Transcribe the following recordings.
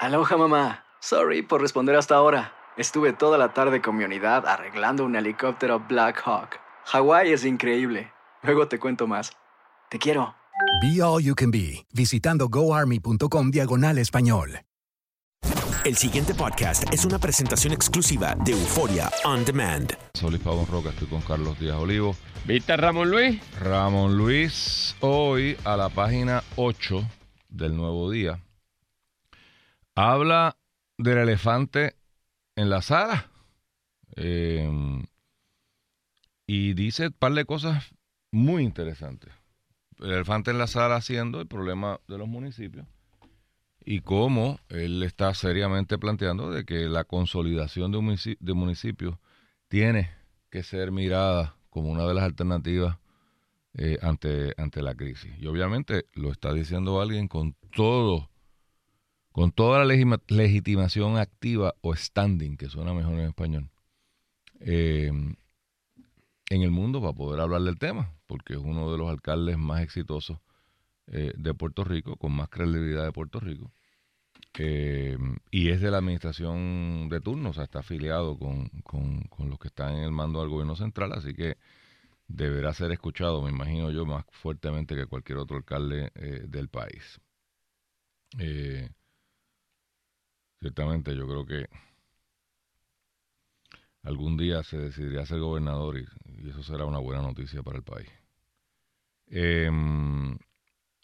Aloha mamá. Sorry por responder hasta ahora. Estuve toda la tarde con mi unidad arreglando un helicóptero Black Hawk. Hawái es increíble. Luego te cuento más. Te quiero. Be All You Can Be, visitando goarmy.com diagonal español. El siguiente podcast es una presentación exclusiva de Euforia On Demand. Soy Pavón Roca, estoy con Carlos Díaz Olivo. ¿Viste a Ramón Luis? Ramón Luis, hoy a la página 8 del Nuevo Día, habla del elefante en la sala. Eh, y dice un par de cosas muy interesantes. El elefante en la sala haciendo el problema de los municipios y cómo él está seriamente planteando de que la consolidación de, de municipios tiene que ser mirada como una de las alternativas eh, ante, ante la crisis. Y obviamente lo está diciendo alguien con todo, con toda la legitimación activa o standing, que suena mejor en español, eh, en el mundo para poder hablar del tema, porque es uno de los alcaldes más exitosos eh, de Puerto Rico, con más credibilidad de Puerto Rico. Eh, y es de la administración de turno, o sea, está afiliado con, los que están en el mando del gobierno central, así que deberá ser escuchado, me imagino yo, más fuertemente que cualquier otro alcalde eh, del país. Ciertamente yo creo que algún día se decidiría ser gobernador y, eso será una buena noticia para el país. Em,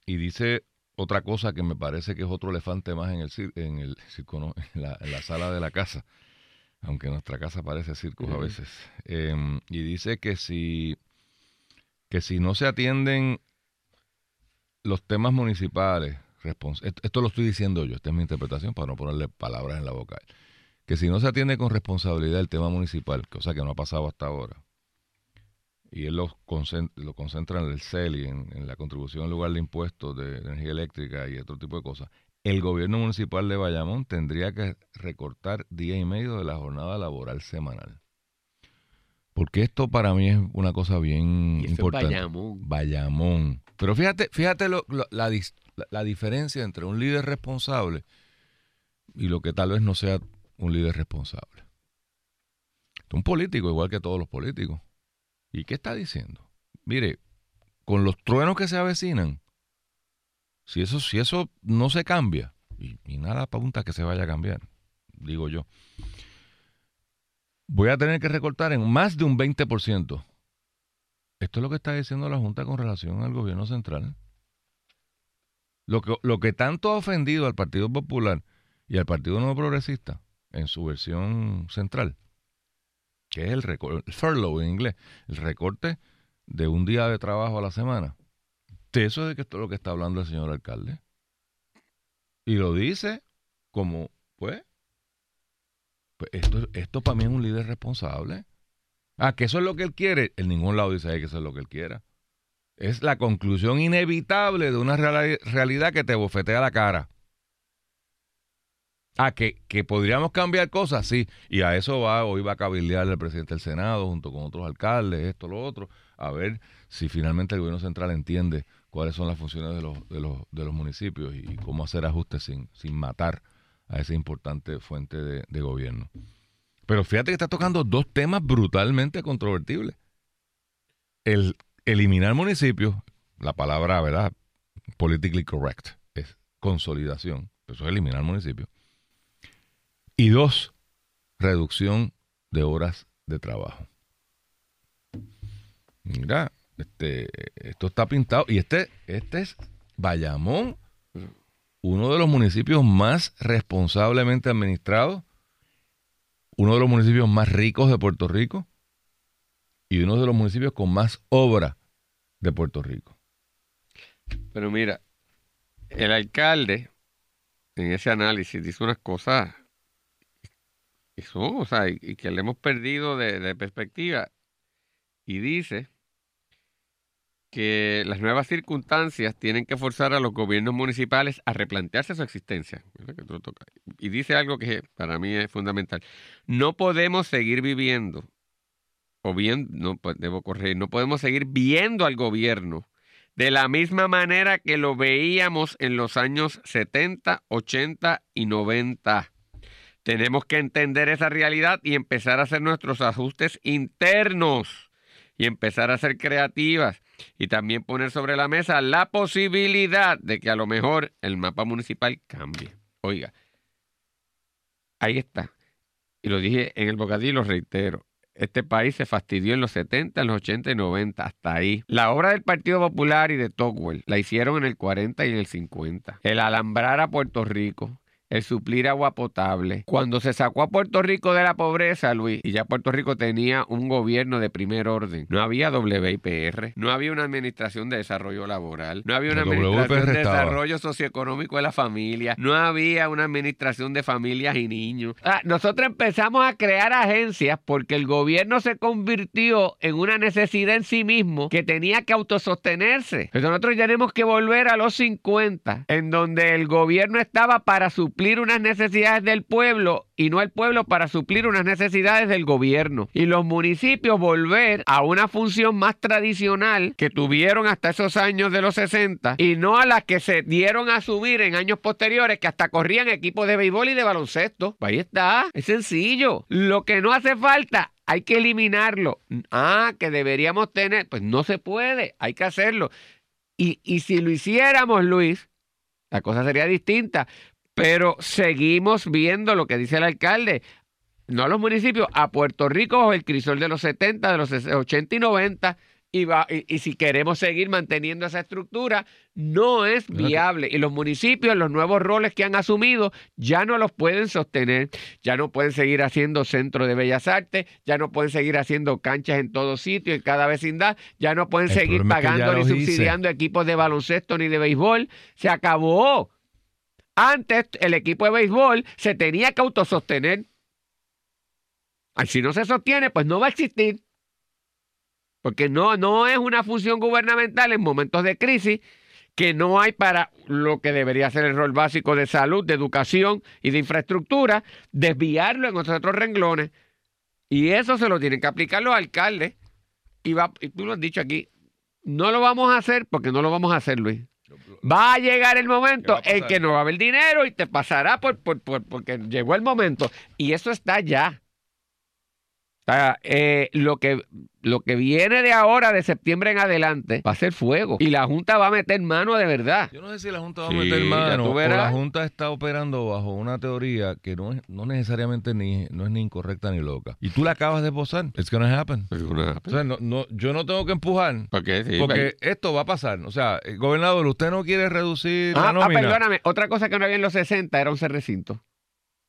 y dice otra cosa que me parece que es otro elefante más en el, en el circo, en, la, sala de la casa, aunque nuestra casa parece circo a veces. Em, y dice que si, que si no se atienden los temas municipales, esto lo estoy diciendo yo, esta es mi interpretación para no ponerle palabras en la boca que si no se atiende con responsabilidad el tema municipal, cosa que no ha pasado hasta ahora, y él lo, concentra, en el CEL y en, la contribución en lugar de impuestos de, energía eléctrica y otro tipo de cosas, el gobierno municipal de Bayamón tendría que recortar día y medio de la jornada laboral semanal. Porque esto para mí es una cosa bien importante. Bayamón. Bayamón. Pero fíjate, fíjate la, la diferencia entre un líder responsable y lo que tal vez no sea un líder responsable. Un político igual que todos los políticos. ¿Y qué está diciendo? Mire, con los truenos que se avecinan, si eso, si eso no se cambia, y, nada apunta que se vaya a cambiar, digo yo, voy a tener que recortar en más de un 20%. Esto es lo que está diciendo la Junta con relación al gobierno central. Lo que, lo que tanto ha ofendido al Partido Popular y al Partido Nuevo Progresista en su versión central, que es el, el furlough en inglés, el recorte de un día de trabajo a la semana. De eso es de que lo que está hablando el señor alcalde. Y lo dice como, pues, pues esto, esto para mí es un líder responsable. Ah, que eso es lo que él quiere. En ningún lado dice que eso es lo que él quiera. Es la conclusión inevitable de una realidad que te bofetea la cara. Ah, que, que podríamos cambiar cosas, sí. Y a eso va, hoy va a cabildear el presidente del Senado junto con otros alcaldes, esto, lo otro, a ver si finalmente el gobierno central entiende cuáles son las funciones de los, de los, de los municipios y, cómo hacer ajustes sin, sin matar a esa importante fuente de, de gobierno. Pero fíjate que está tocando dos temas brutalmente controvertibles. El eliminar municipios, la palabra, ¿verdad? Politically correct, es consolidación. Eso es eliminar municipios y dos, reducción de horas de trabajo. Mira, este, esto está pintado. Y este, este es Bayamón, uno de los municipios más responsablemente administrados, uno de los municipios más ricos de Puerto Rico y uno de los municipios con más obra de Puerto Rico. Pero mira, el alcalde en ese análisis dice unas cosas que son, o sea, y, que le hemos perdido de, perspectiva. Y dice que las nuevas circunstancias tienen que forzar a los gobiernos municipales a replantearse su existencia. Y dice algo que para mí es fundamental. No podemos seguir viviendo, o bien, no pues, debo corregir, no podemos seguir viendo al gobierno de la misma manera que lo veíamos en los años 70, 80 y 90. Tenemos que entender esa realidad y empezar a hacer nuestros ajustes internos y empezar a ser creativas y también poner sobre la mesa la posibilidad de que a lo mejor el mapa municipal cambie. Oiga, ahí está. Y lo dije en el bocadillo lo reitero. Este país se fastidió en los 70, en los 80 y 90, hasta ahí. La obra del Partido Popular y de Tocqueville la hicieron en el 40 y en el 50. El alambrar a Puerto Rico, el suplir agua potable. Cuando se sacó a Puerto Rico de la pobreza, Luis, y ya Puerto Rico tenía un gobierno de primer orden, no había WIPR, no había una administración de desarrollo laboral, no había una El administración de desarrollo socioeconómico de la familia, no había una administración de familias y niños. Ah, nosotros empezamos a crear agencias porque el gobierno se convirtió en una necesidad en sí mismo que tenía que autosostenerse. Entonces nosotros tenemos que volver a los 50, en donde el gobierno estaba para suplir unas necesidades del pueblo y no el pueblo para suplir unas necesidades del gobierno. Y los municipios volver a una función más tradicional que tuvieron hasta esos años de los 60 y no a las que se dieron a subir en años posteriores que hasta corrían equipos de béisbol y de baloncesto. Ahí está, es sencillo. Lo que no hace falta hay que eliminarlo. Ah, que deberíamos tener, pues no se puede, hay que hacerlo. Y, y si lo hiciéramos, Luis, la cosa sería distinta. Pero seguimos viendo lo que dice el alcalde. No a los municipios, a Puerto Rico bajo el crisol de los 70, de los 80 y 90. Y, va, y, y si queremos seguir manteniendo esa estructura, no es viable. Y los municipios, los nuevos roles que han asumido, ya no los pueden sostener. Ya no pueden seguir haciendo centro de bellas artes, ya no pueden seguir haciendo canchas en todo sitio, en cada vecindad, ya no pueden El seguir pagando ni hice. subsidiando equipos de baloncesto ni de béisbol. Se acabó. Antes el equipo de béisbol se tenía que autosostener. Si no se sostiene, pues no va a existir. Porque no, no es una función gubernamental en momentos de crisis que no hay para lo que debería ser el rol básico de salud, de educación y de infraestructura, desviarlo en otros otros renglones. Y eso se lo tienen que aplicar los alcaldes. Y tú lo has dicho aquí, no lo vamos a hacer porque no lo vamos a hacer, Luis. Va a llegar el momento ¿Qué va a en que no va a haber dinero y te pasará por, por- por- porque llegó el momento. Y eso está ya. O sea, eh, lo, que, lo que viene de ahora, de septiembre en adelante, va a ser fuego. Y la Junta va a meter mano de verdad. Yo no sé si la Junta va Sí, a meter mano o la Junta está operando bajo una teoría que no es no necesariamente ni no es ni incorrecta ni loca. Y tú la acabas de posar. It's gonna happen. O sea, no, no, yo no tengo que empujar. ¿Por qué? Sí, Porque esto va a pasar. O sea, eh, gobernador, usted no quiere reducir la Ah, ah, nómina. perdóname. Otra cosa que no había en los 60 era 11 recintos.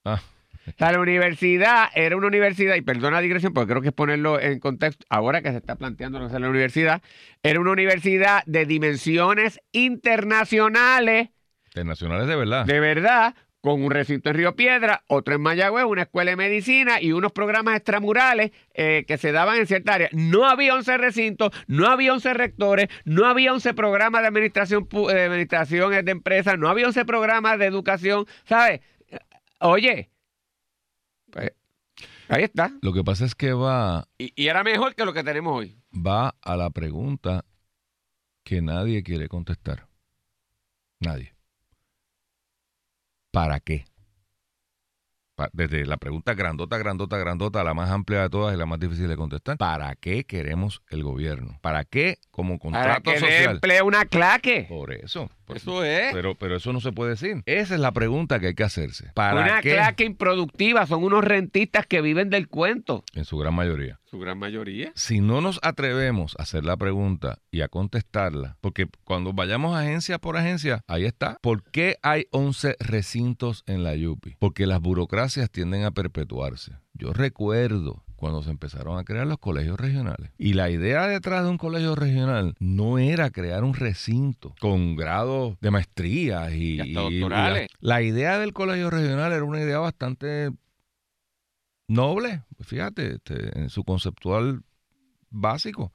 Ah. O sea, la universidad era una universidad, y perdona la digresión porque creo que es ponerlo en contexto, ahora que se está planteando es la universidad, era una universidad de dimensiones internacionales, Internacionales de verdad. de verdad, con un recinto en Río Piedra, otro en Mayagüez, una escuela de medicina y unos programas extramurales eh, que se daban en cierta área. No había 11 recintos, no había 11 rectores, no había 11 programas de administración, de administración de empresas, no había 11 programas de educación, ¿sabes? Oye, pues, ahí está. Lo que pasa es que va, Y, y era mejor que lo que tenemos hoy. va a la pregunta que nadie quiere contestar. Nadie. ¿Para qué? Desde la pregunta grandota, grandota, grandota, la más amplia de todas y la más difícil de contestar. ¿Para qué queremos el gobierno? ¿Para qué como Para contrato que le social? emplee una claque. Por eso. Eso es. Pero, pero eso no se puede decir. Esa es la pregunta que hay que hacerse. ¿Para Una qué? claque improductiva. Son unos rentistas que viven del cuento. En su gran mayoría. Su gran mayoría. Si no nos atrevemos a hacer la pregunta y a contestarla, porque cuando vayamos agencia por agencia, ahí está. ¿Por qué hay 11 recintos en la Yupi? Porque las burocracias tienden a perpetuarse. Yo recuerdo cuando se empezaron a crear los colegios regionales. Y la idea detrás de un colegio regional no era crear un recinto con grados de maestría y, Y hasta y- doctorales. la idea del colegio regional era una idea bastante noble, fíjate, este, en su conceptual básico.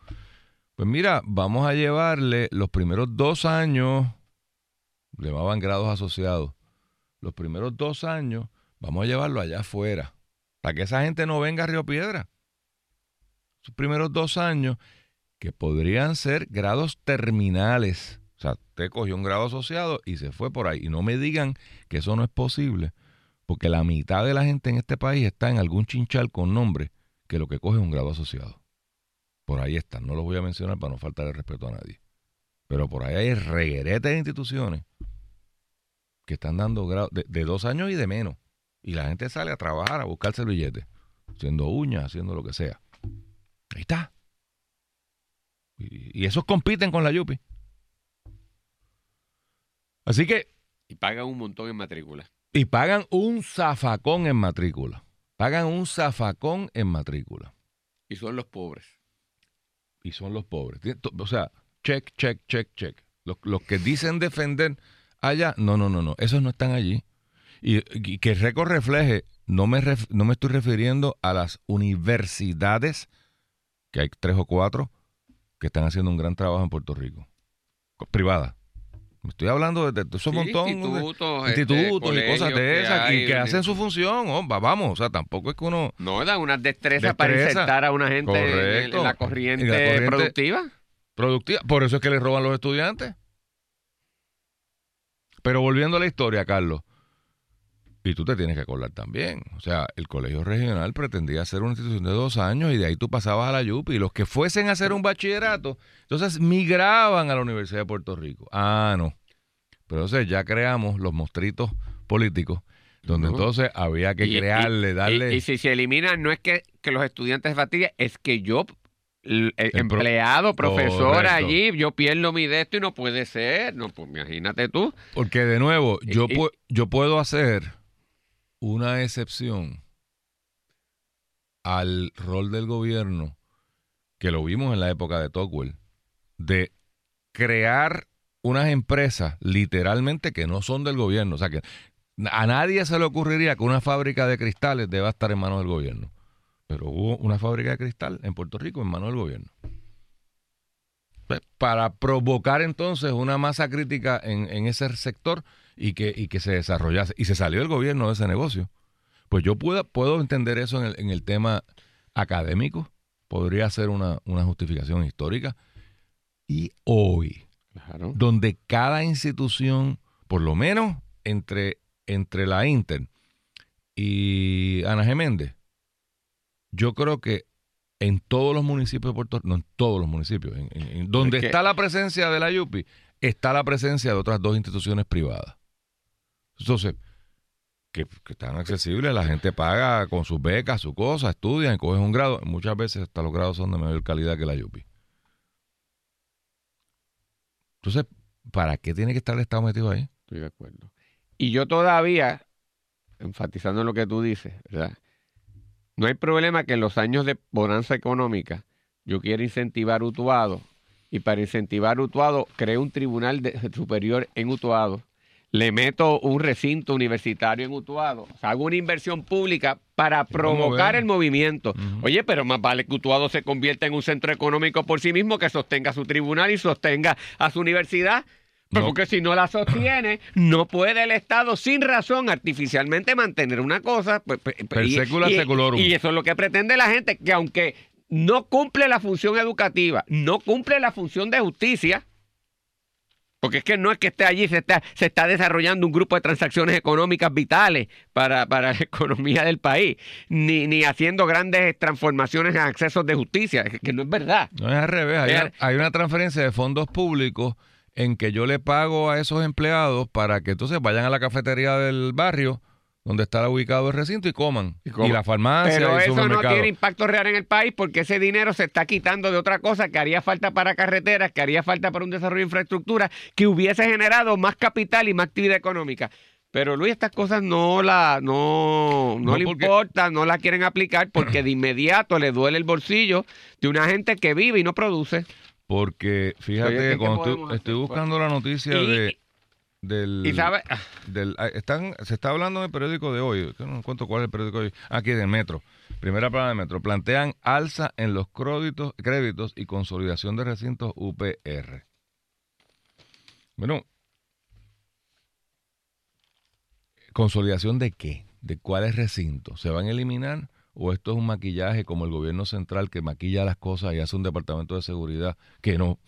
Pues mira, vamos a llevarle los primeros dos años, le llamaban grados asociados, los primeros dos años, vamos a llevarlo allá afuera, para que esa gente no venga a Río Piedra. Sus primeros dos años, que podrían ser grados terminales. O sea, usted cogió un grado asociado y se fue por ahí. Y no me digan que eso no es posible, porque la mitad de la gente en este país está en algún chinchal con nombre que lo que coge es un grado asociado. Por ahí están, no los voy a mencionar para no faltar el respeto a nadie. Pero por ahí hay regueretes de instituciones que están dando grados de, de dos años y de menos. Y la gente sale a trabajar, a buscarse el billete, haciendo uñas, haciendo lo que sea. Ahí está. Y, y esos compiten con la Yupi. Así que, Y pagan un montón en matrícula. y pagan un zafacón en matrícula. Pagan un zafacón en matrícula. Y son los pobres. y son los pobres. O sea, check, check, check, check. Los, los que dicen defender allá, no, no, no, no, esos no están allí. Y, y que el récord refleje, no me, ref- no me estoy refiriendo a las universidades, que hay tres o cuatro, que están haciendo un gran trabajo en Puerto Rico, co- privadas. Me estoy hablando de, de esos Sí, montón de institutos, este, institutos y cosas de esas, hay, y que hacen su función, oh, va- vamos, o sea, tampoco es que uno... No, dan unas destrezas para Destreza. insertar a una gente en- en, Correcto. la corriente, En la corriente- productiva. productiva. Por eso es que le roban los estudiantes. Pero volviendo a la historia, Carlos, y tú te tienes que acordar también. O sea, el colegio regional pretendía ser una institución de dos años y de ahí tú pasabas a la YUPI. Y los que fuesen a hacer un bachillerato, entonces migraban a la Universidad de Puerto Rico. Ah, no. Pero entonces ya creamos los monstruitos políticos, donde entonces había que Y- crearle, y- darle... Y, si se eliminan, no es que, que los estudiantes se fatiguen, es que yo, el, el El pro- empleado, profesor Correcto. allí, yo pierdo mi de esto y no puede ser. No, pues imagínate tú. Porque de nuevo, yo, Y- y- pu- yo puedo hacer una excepción al rol del gobierno, que lo vimos en la época de Tocqueville, de crear unas empresas literalmente que no son del gobierno. O sea que a nadie se le ocurriría que una fábrica de cristales deba estar en manos del gobierno. Pero hubo una fábrica de cristal en Puerto Rico en manos del gobierno. Pues, Para provocar entonces una masa crítica en, en ese sector y que, y que se desarrollase. Y se salió el gobierno de ese negocio. Pues yo puedo, puedo entender eso en el, en el tema académico. Podría ser una, una justificación histórica. Y hoy, Claro. donde cada institución, por lo menos entre, entre la Inter y Ana Geméndez, yo creo que en todos los municipios de Puerto Rico, no en todos los municipios, en, en- en donde Es que- está la presencia de la YUPI, está la presencia de otras dos instituciones privadas. Entonces, que, están accesibles, la gente paga con sus becas, sus cosas, estudian, cogen un grado. Muchas veces hasta los grados son de mayor calidad que la YUPI. Entonces, ¿para qué tiene que estar el Estado metido ahí? Estoy de acuerdo. Y yo todavía, enfatizando en lo que tú dices, ¿verdad? No hay problema que en los años de bonanza económica yo quiera incentivar Utuado y para incentivar Utuado cree un tribunal superior en Utuado, le meto un recinto universitario en Utuado, o sea, hago una inversión pública para provocar el movimiento. Oye, pero más vale que Utuado se convierta en un centro económico por sí mismo, que sostenga su tribunal y sostenga a su universidad. Pues No. porque si no la sostiene, no puede el Estado sin razón artificialmente mantener una cosa. Pues, pues, Per y- y eso es lo que pretende la gente, que aunque no cumple la función educativa, no cumple la función de justicia, porque es que no es que esté allí, se está, se está desarrollando un grupo de transacciones económicas vitales para, para la economía del país, ni, ni haciendo grandes transformaciones en accesos de justicia, es que no es verdad. No es al revés. Hay, una, hay una transferencia de fondos públicos en que yo le pago a esos empleados para que entonces vayan a la cafetería del barrio donde está ubicado el recinto y coman. Y Y, coman. la farmacia Pero y el eso no tiene impacto real en el país porque ese dinero se está quitando de otra cosa que haría falta para carreteras, que haría falta para un desarrollo de infraestructura, que hubiese generado más capital y más actividad económica. Pero Luis, estas cosas no la, no, no, No, le porque- importan, no las quieren aplicar porque de inmediato le duele el bolsillo de una gente que vive y no produce. Porque fíjate, Oye, ¿qué- qué cuando podemos estoy, hacer? estoy buscando la noticia Y- de, del, Y sabe, del ah, están, se está hablando en el periódico de hoy, no encuentro cuál es el periódico de hoy, aquí del Metro, primera palabra de Metro, plantean alza en los créditos, créditos y consolidación de recintos UPR. Bueno, consolidación de qué, de cuáles recintos, ¿se van a eliminar? ¿O esto es un maquillaje como el gobierno central que maquilla las cosas y hace un departamento de seguridad que no...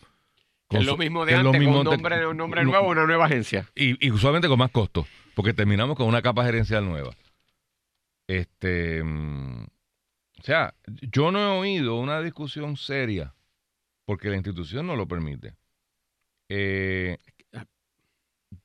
es lo mismo de antes, mismo con un nombre, un nombre no- nuevo, una nueva agencia. y, y usualmente con más costo, porque terminamos con una capa gerencial nueva. Este, mm, o sea, yo no he oído una discusión seria, porque la institución no lo permite, eh,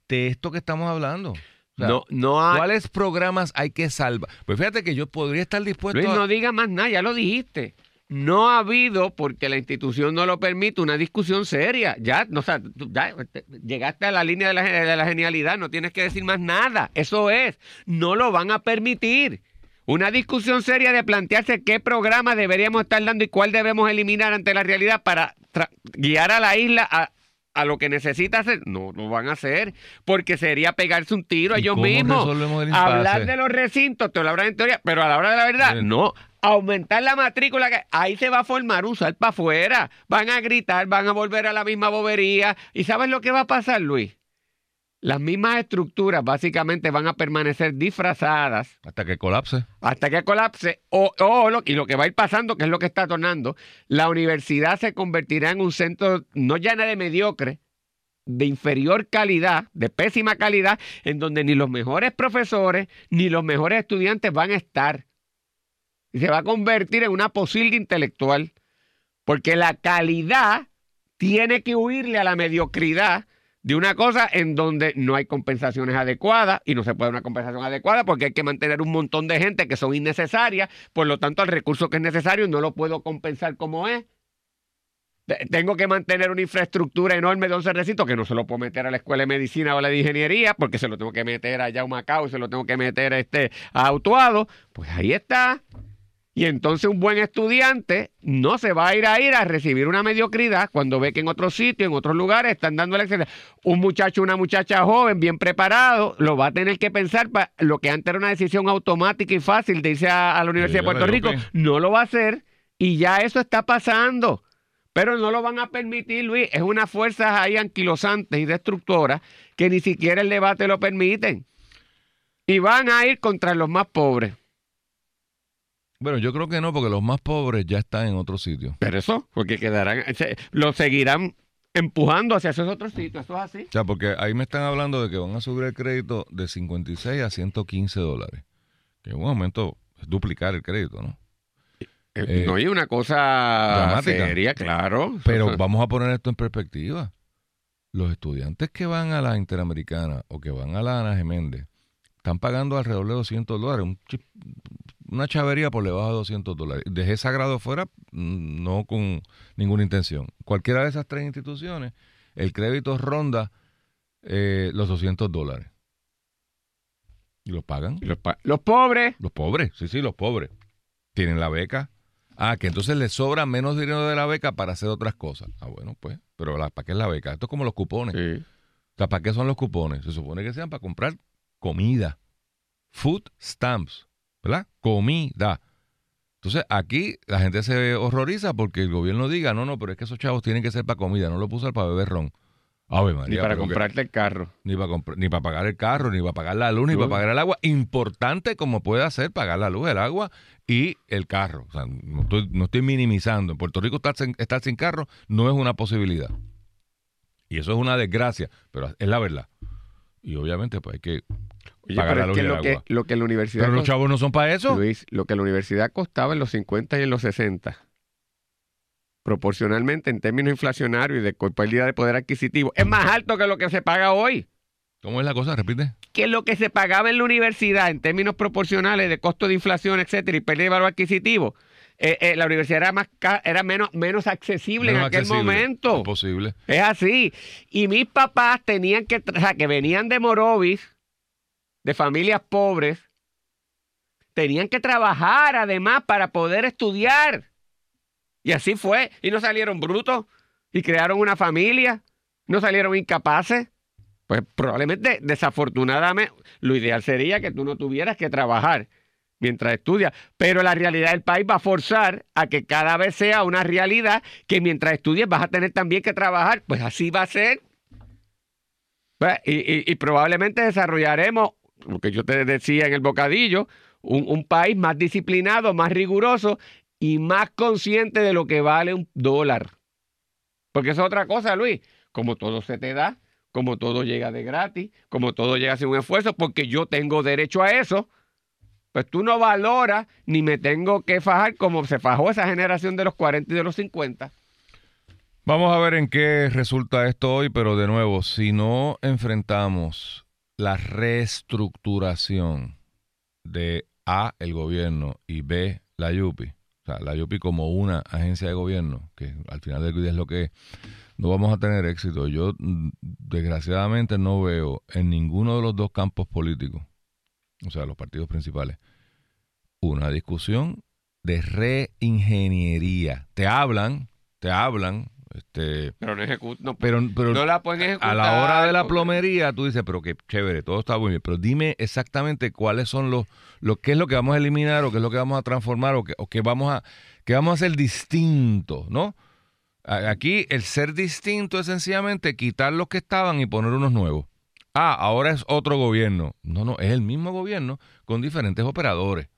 de esto que estamos hablando. O sea, no, no hay, ¿Cuáles programas hay que salvar? Pues fíjate que yo podría estar dispuesto Luis, a... no diga más nada, ya lo dijiste. No ha habido, porque la institución no lo permite, una discusión seria. Ya, no, o sea, ya te- llegaste a la línea de la, de la genialidad, no tienes que decir más nada. Eso es, no lo van a permitir. Una discusión seria de plantearse qué programa deberíamos estar dando y cuál debemos eliminar ante la realidad para guiar a la isla a, a lo que necesita hacer. No lo van a hacer, porque sería pegarse un tiro a ¿Y ellos mismos. Hablar de los recintos, te lo hablan en teoría, pero a la hora de la verdad, Bien. no. Aumentar la matrícula, que ahí se va a formar un sal para afuera. Van a gritar, van a volver a la misma bobería. ¿Y sabes lo que va a pasar, Luis? Las mismas estructuras básicamente van a permanecer disfrazadas Hasta que colapse. hasta que colapse o, o lo, y lo que va a ir pasando, que es lo que está tornando, la universidad se convertirá en un centro no ya de mediocre, de inferior calidad, de pésima calidad, en donde ni los mejores profesores ni los mejores estudiantes van a estar. Y se va a convertir en una posilga intelectual, porque la calidad tiene que huirle a la mediocridad de una cosa en donde no hay compensaciones adecuadas y no se puede una compensación adecuada porque hay que mantener un montón de gente que son innecesarias, por lo tanto el recurso que es necesario no lo puedo compensar como es. Te- Tengo que mantener una infraestructura enorme de 11 recintos que no se lo puedo meter a la escuela de medicina o a la de ingeniería porque se lo tengo que meter a Macao y se lo tengo que meter a, este, a Autuado. Pues ahí está. Y entonces un buen estudiante no se va a ir a ir a recibir una mediocridad cuando ve que en otros sitios, en otros lugares están dando la excelencia. Un muchacho, una muchacha joven, bien preparado, lo va a tener que pensar para lo que antes era una decisión automática y fácil de irse a, a la Universidad de Puerto Rico. No lo va a hacer y ya eso está pasando. Pero no lo van a permitir, Luis. Es unas fuerzas ahí anquilosantes y destructoras que ni siquiera el debate lo permiten. Y van a ir contra los más pobres. Bueno, yo creo que no, porque los más pobres ya están en otro sitio. Pero eso, porque quedarán, se- lo seguirán empujando hacia esos otros sitios. Eso es así. O sea, porque ahí me están hablando de que van a subir el crédito de 56 a 115 dólares. Que en un momento es duplicar el crédito, ¿no? Eh, no hay una cosa dramática. seria, claro. Pero vamos a poner esto en perspectiva. Los estudiantes que van a la Interamericana o que van a la Ana Geméndez están pagando alrededor de 200 dólares. un chi- una chavería por debajo de 200 dólares. Dejé ese grado fuera, mm, no con ninguna intención. Cualquiera de esas tres instituciones, el crédito ronda eh, los 200 dólares. ¿Y lo pagan? Los, pa- los pobres, Los pobres, sí, sí, los pobres. Tienen la beca. Ah, que entonces les sobra menos dinero de la beca para hacer otras cosas. Ah, bueno, pues. Pero la- ¿para qué es la beca? Esto es como los cupones. sí. O sea, ¿para qué son los cupones? Se supone que sean para comprar comida. Food stamps, ¿verdad? Comida. Entonces, aquí la gente se horroriza porque el gobierno diga, no, no, pero es que esos chavos tienen que ser para comida, no lo puso para beber ron. Ave María. ni para que- comprarte el carro. ni para ni para pagar el carro, ni para pagar la luz, ni para pagar el agua. Importante como puede ser pagar la luz, el agua y el carro. O sea, no estoy, no estoy minimizando. En Puerto Rico estar sin, estar sin carro no es una posibilidad. Y eso es una desgracia, pero es la verdad. Y obviamente pues hay que Oye, pagar pero la es luz que y el lo, que lo que la universidad Pero los chavos no son para eso. Luis, lo que la universidad costaba en los 50 y en los 60, proporcionalmente en términos inflacionarios y de pérdida de poder adquisitivo, es más alto que lo que se paga hoy. ¿Cómo es la cosa? Repite. Que lo que se pagaba en la universidad en términos proporcionales de costo de inflación, etcétera, y pérdida de valor adquisitivo, eh, eh, la universidad era, más era menos, menos accesible Menos en aquel accesible. momento. Es posible. Es así. Y mis papás tenían que, o sea, que venían de Morovis, de familias pobres tenían que trabajar además para poder estudiar. Y así fue. Y no salieron brutos y crearon una familia. No salieron incapaces. Pues probablemente, desafortunadamente, lo ideal sería que tú no tuvieras que trabajar mientras estudias. Pero la realidad del país va a forzar a que cada vez sea una realidad que mientras estudies vas a tener también que trabajar. Pues así va a ser. Pues, y, y- y probablemente desarrollaremos, lo que yo te decía en el bocadillo, un, un país más disciplinado, más riguroso y más consciente de lo que vale un dólar. Porque es otra cosa, Luis. Como todo se te da, como todo llega de gratis, como todo llega sin un esfuerzo, porque yo tengo derecho a eso, pues tú no valoras ni me tengo que fajar como se fajó esa generación de los 40 y de los 50. Vamos a ver en qué resulta esto hoy, pero de nuevo, si no enfrentamos la reestructuración de A, el gobierno, y B, la YUPI, o sea, la YUPI como una agencia de gobierno, que al final del día es lo que es, no vamos a tener éxito. Yo, mm, desgraciadamente, no veo en ninguno de los dos campos políticos, o sea, los partidos principales, una discusión de reingeniería. Te hablan, te hablan, este, Pero no ejecutan, no, pero, pero no la pueden ejecutar. a la hora de la plomería tú dices, pero qué chévere, todo está muy bien, pero dime exactamente cuáles son los, lo qué es lo que vamos a eliminar o qué es lo que vamos a transformar o qué, o qué vamos a, qué vamos a hacer distinto, ¿no? Aquí el ser distinto es sencillamente quitar los que estaban y poner unos nuevos. Ah, ahora es otro gobierno. No, no, es el mismo gobierno con diferentes operadores.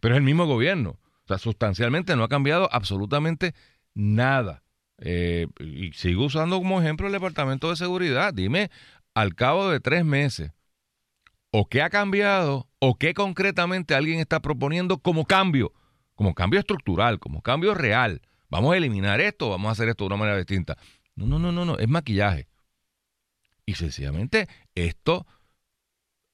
Pero es el mismo gobierno. O sea, sustancialmente no ha cambiado absolutamente nada. Eh, y sigo usando como ejemplo el Departamento de Seguridad. Dime, al cabo de tres meses, o qué ha cambiado, o qué concretamente alguien está proponiendo como cambio, como cambio estructural, como cambio real. Vamos a eliminar esto, vamos a hacer esto de una manera distinta. No, no, no, no, no, es maquillaje. Y sencillamente esto,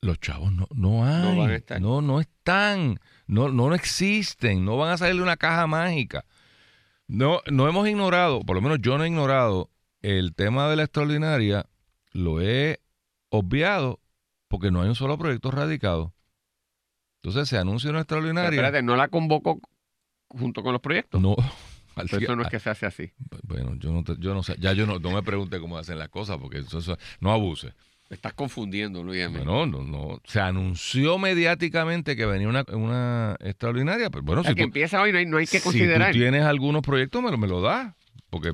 los chavos no, no hay, No no están, no, no existen, no van a salir de una caja mágica. No, no hemos ignorado, por lo menos yo no he ignorado el tema de la extraordinaria, lo he obviado porque no hay un solo proyecto radicado. Entonces se anuncia una Pero extraordinaria. espérate, no la convoco junto con los proyectos. No, Pero eso no es que se hace así. Bueno, yo no, te- yo no sé, ya yo no, no me pregunte cómo hacen las cosas porque eso, eso- no abuse. Me estás confundiendo, Luis. Bueno, no, no, se anunció mediáticamente que venía una, una extraordinaria, pero bueno, O sea, si que tú, empieza hoy, no hay, no hay que si considerar. tú tienes algunos proyectos, me lo, me lo das, porque,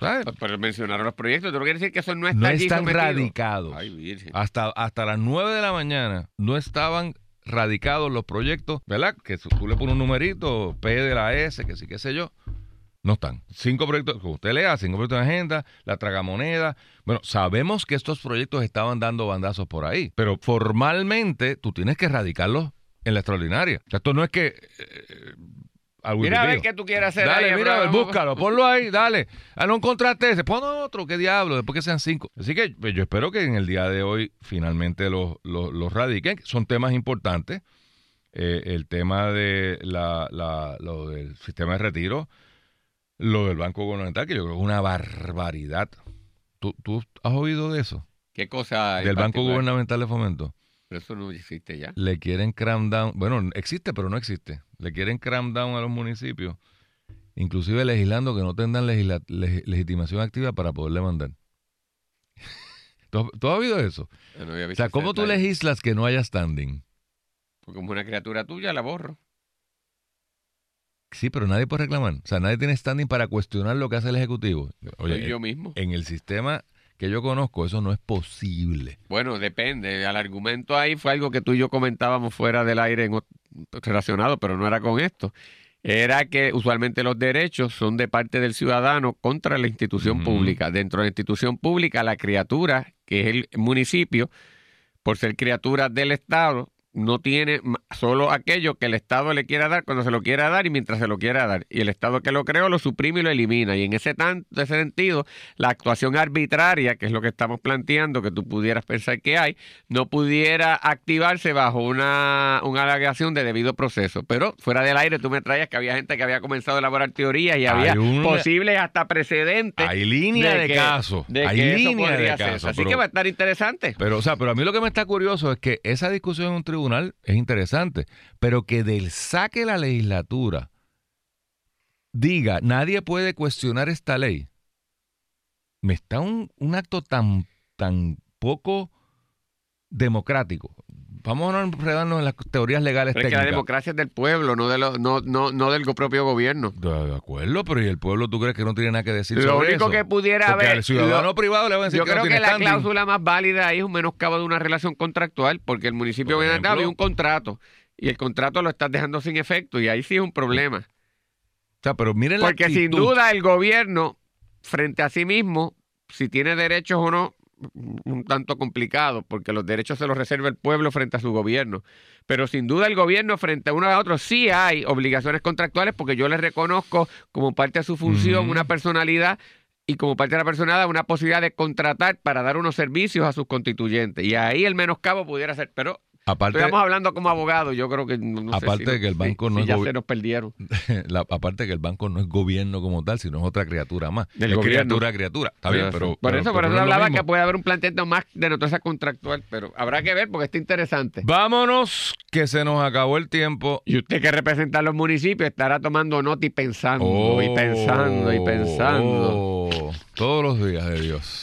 ¿sabes? Pero- Pero mencionaron los proyectos, ¿tú no quieres decir que eso no está No allí están sometido? radicados. Ay, virgen. Hasta, hasta las 9 de la mañana no estaban radicados los proyectos, ¿verdad? Que tú le pones un numerito, P de la S, que sí, qué sé yo. No están. Cinco proyectos, como usted lea, cinco proyectos en agenda, la tragamoneda. Bueno, sabemos que estos proyectos estaban dando bandazos por ahí, pero formalmente tú tienes que radicarlos en la extraordinaria. O sea, esto no es que... eh, algo Mira a ver qué tú quieres hacer Dale, ahí, mira, a ver, búscalo, ponlo ahí, dale. Ah, no encontraste ese, pon otro, qué diablo, después que sean cinco. Así que pues, yo espero que en el día de hoy finalmente los, los, los radiquen. Son temas importantes. Eh, el tema de la, la- lo del sistema de retiro, lo del Banco Gubernamental, que yo creo que es una barbaridad. ¿Tú, tú has oído de eso? ¿Qué cosa? Del Banco? Gubernamental de Fomento. Pero eso no existe ya. Le quieren cram down, bueno, existe, pero no existe. Le quieren cram down a los municipios, inclusive legislando que no tengan legisla- leg- legitimación activa para poderle mandar. ¿Tú, has- tú has oído eso? No había O sea, ¿cómo tú legislas que no haya standing? Porque como una criatura tuya, la borro. Sí, pero nadie puede reclamar. O sea, nadie tiene standing para cuestionar lo que hace el Ejecutivo. Oye, Soy en- yo mismo. en el sistema que yo conozco, eso no es posible. Bueno, depende. Al argumento ahí fue algo que tú y yo comentábamos fuera del aire en relacionado, pero no era con esto. Era que usualmente los derechos son de parte del ciudadano contra la institución pública. Dentro de la institución pública, la criatura, que es el municipio, por ser criatura del Estado, no tiene solo aquello que el Estado le quiera dar cuando se lo quiera dar y mientras se lo quiera dar. Y el Estado que lo creó lo suprime y lo elimina. Y en ese, tan, ese sentido, la actuación arbitraria, que es lo que estamos planteando, que tú pudieras pensar que hay, no pudiera activarse bajo una, una alegación de debido proceso. Pero fuera del aire tú me traías que había gente que había comenzado a elaborar teorías y había una- posibles hasta precedentes. Hay línea de, casos. Hay línea de casos. Así pero- que va a estar interesante. Pero, o sea, pero a mí lo que me está curioso es que esa discusión en un tribunal es interesante, pero que del saque la legislatura diga, nadie puede cuestionar esta ley, me está un, un acto tan, tan poco democrático. Vamos a no enredarnos en las teorías legales Pero es que la técnicas. democracia es del pueblo, no, de lo- no, no, no del propio gobierno. De acuerdo, pero ¿y el pueblo tú crees que no tiene nada que decir Lo sobre único eso? que pudiera Porque haber- al ciudadano lo- privado le van a decir Yo que no creo que la standing. cláusula más válida ahí es un menoscabo de una relación contractual, porque el municipio viene había un contrato y el contrato lo estás dejando sin efecto y ahí sí es un problema. O sea, pero miren la Porque sin duda el gobierno, frente a sí mismo, si tiene derechos o no, un tanto complicado, porque los derechos se los reserva el pueblo frente a su gobierno. Pero sin duda el gobierno frente a uno a otro sí hay obligaciones contractuales porque yo les reconozco como parte de su función una personalidad y como parte de la personalidad una posibilidad de contratar para dar unos servicios a sus constituyentes. Y ahí el menoscabo pudiera ser, pero Aparte, estamos hablando como abogados, yo creo que no, no sé Aparte si- de que el si- banco no si es ya se nos perdieron. la- aparte que el banco no es gobierno como tal, sino es otra criatura más. Es gobierno. criatura, criatura. Está bien, pero... por pero- eso, por eso no hablaba que puede haber un planteamiento más de naturaleza contractual, pero habrá que ver porque está interesante. Vámonos, que se nos acabó el tiempo. Y usted que representa a los municipios estará tomando nota y pensando y Oh, pensando y pensando. oh, todos los días de Dios.